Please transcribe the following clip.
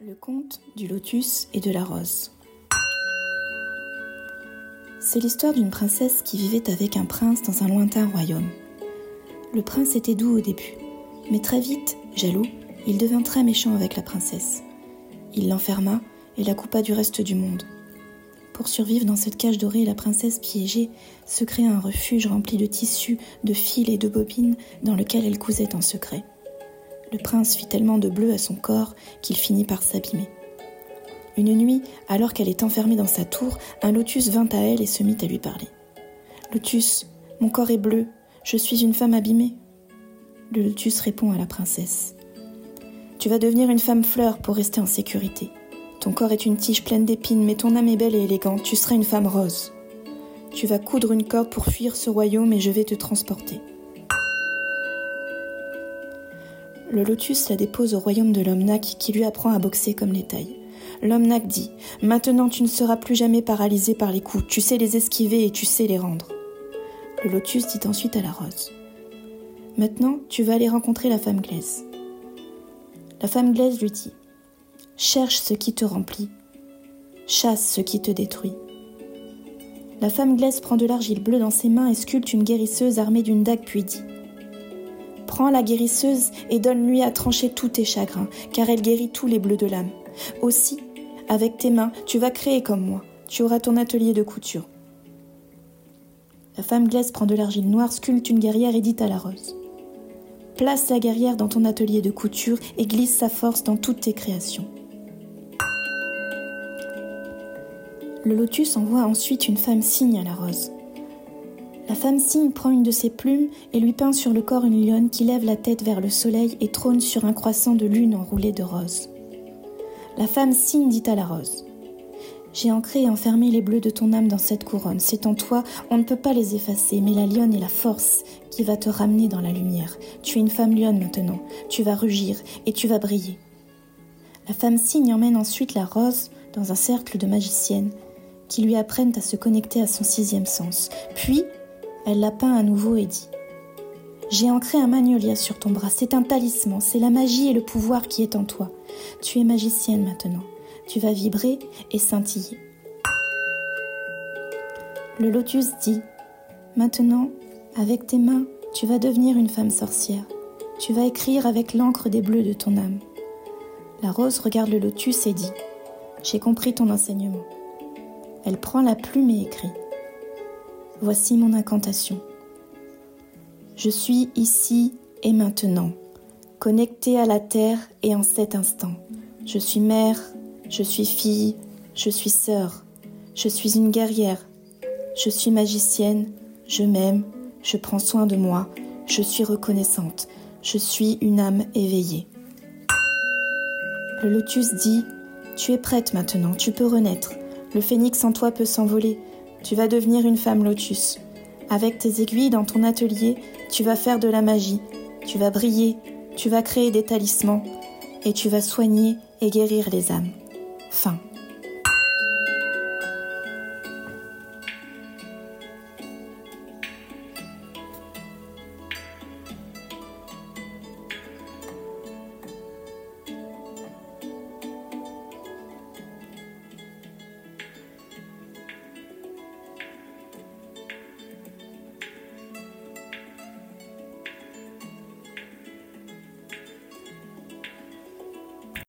Le conte du lotus et de la rose. C'est l'histoire d'une princesse qui vivait avec un prince dans un lointain royaume. Le prince était doux au début, mais très vite, jaloux, il devint très méchant avec la princesse. Il l'enferma et la coupa du reste du monde. Pour survivre dans cette cage dorée, la princesse piégée se créa un refuge rempli de tissus, de fils et de bobines dans lequel elle cousait en secret. Le prince fit tellement de bleu à son corps qu'il finit par s'abîmer. Une nuit, alors qu'elle est enfermée dans sa tour, un lotus vint à elle et se mit à lui parler. Lotus, mon corps est bleu, je suis une femme abîmée. Le lotus répond à la princesse. Tu vas devenir une femme fleur pour rester en sécurité. Ton corps est une tige pleine d'épines, mais ton âme est belle et élégante, tu seras une femme rose. Tu vas coudre une corde pour fuir ce royaume et je vais te transporter. Le lotus la dépose au royaume de l'homme Nak qui lui apprend à boxer comme les tailles. L'homme Nak dit Maintenant tu ne seras plus jamais paralysé par les coups, tu sais les esquiver et tu sais les rendre. Le lotus dit ensuite à la rose Maintenant tu vas aller rencontrer la femme glaise. La femme glaise lui dit Cherche ce qui te remplit, chasse ce qui te détruit. La femme glaise prend de l'argile bleue dans ses mains et sculpte une guérisseuse armée d'une dague puis dit Prends la guérisseuse et donne-lui à trancher tous tes chagrins, car elle guérit tous les bleus de l'âme. Aussi, avec tes mains, tu vas créer comme moi. Tu auras ton atelier de couture. La femme glaise prend de l'argile noire, sculpte une guerrière et dit à la rose. Place la guerrière dans ton atelier de couture et glisse sa force dans toutes tes créations. Le lotus envoie ensuite une femme signe à la rose. La femme cygne prend une de ses plumes et lui peint sur le corps une lionne qui lève la tête vers le soleil et trône sur un croissant de lune enroulé de roses. La femme cygne dit à la rose J'ai ancré et enfermé les bleus de ton âme dans cette couronne. C'est en toi, on ne peut pas les effacer, mais la lionne est la force qui va te ramener dans la lumière. Tu es une femme lionne maintenant, tu vas rugir et tu vas briller. La femme cygne emmène ensuite la rose dans un cercle de magiciennes qui lui apprennent à se connecter à son sixième sens. Puis, elle l'a peint à nouveau et dit J'ai ancré un magnolia sur ton bras, c'est un talisman, c'est la magie et le pouvoir qui est en toi. Tu es magicienne maintenant, tu vas vibrer et scintiller. Le lotus dit Maintenant, avec tes mains, tu vas devenir une femme sorcière. Tu vas écrire avec l'encre des bleus de ton âme. La rose regarde le lotus et dit J'ai compris ton enseignement. Elle prend la plume et écrit Voici mon incantation. Je suis ici et maintenant, connecté à la terre et en cet instant. Je suis mère, je suis fille, je suis sœur, je suis une guerrière, je suis magicienne, je m'aime, je prends soin de moi, je suis reconnaissante, je suis une âme éveillée. Le lotus dit Tu es prête maintenant, tu peux renaître. Le phénix en toi peut s'envoler, tu vas devenir une femme lotus. Avec tes aiguilles dans ton atelier, tu vas faire de la magie, tu vas briller, tu vas créer des talismans, et tu vas soigner et guérir les âmes. Fin.